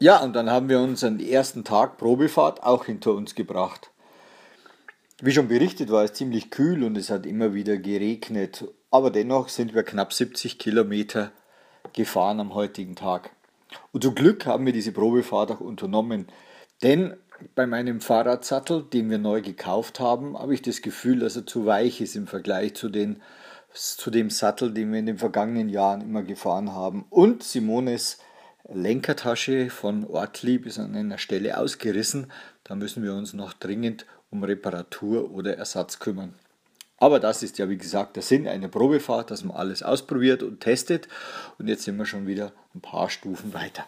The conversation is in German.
Ja, und dann haben wir unseren ersten Tag Probefahrt auch hinter uns gebracht. Wie schon berichtet, war es ziemlich kühl und es hat immer wieder geregnet, aber dennoch sind wir knapp 70 Kilometer gefahren am heutigen Tag. Und zum Glück haben wir diese Probefahrt auch unternommen, denn bei meinem Fahrradsattel, den wir neu gekauft haben, habe ich das Gefühl, dass er zu weich ist im Vergleich zu, den, zu dem Sattel, den wir in den vergangenen Jahren immer gefahren haben. Und Simones Lenkertasche von Ortlieb ist an einer Stelle ausgerissen. Da müssen wir uns noch dringend um Reparatur oder Ersatz kümmern. Aber das ist ja wie gesagt der Sinn einer Probefahrt, dass man alles ausprobiert und testet. Und jetzt sind wir schon wieder ein paar Stufen weiter.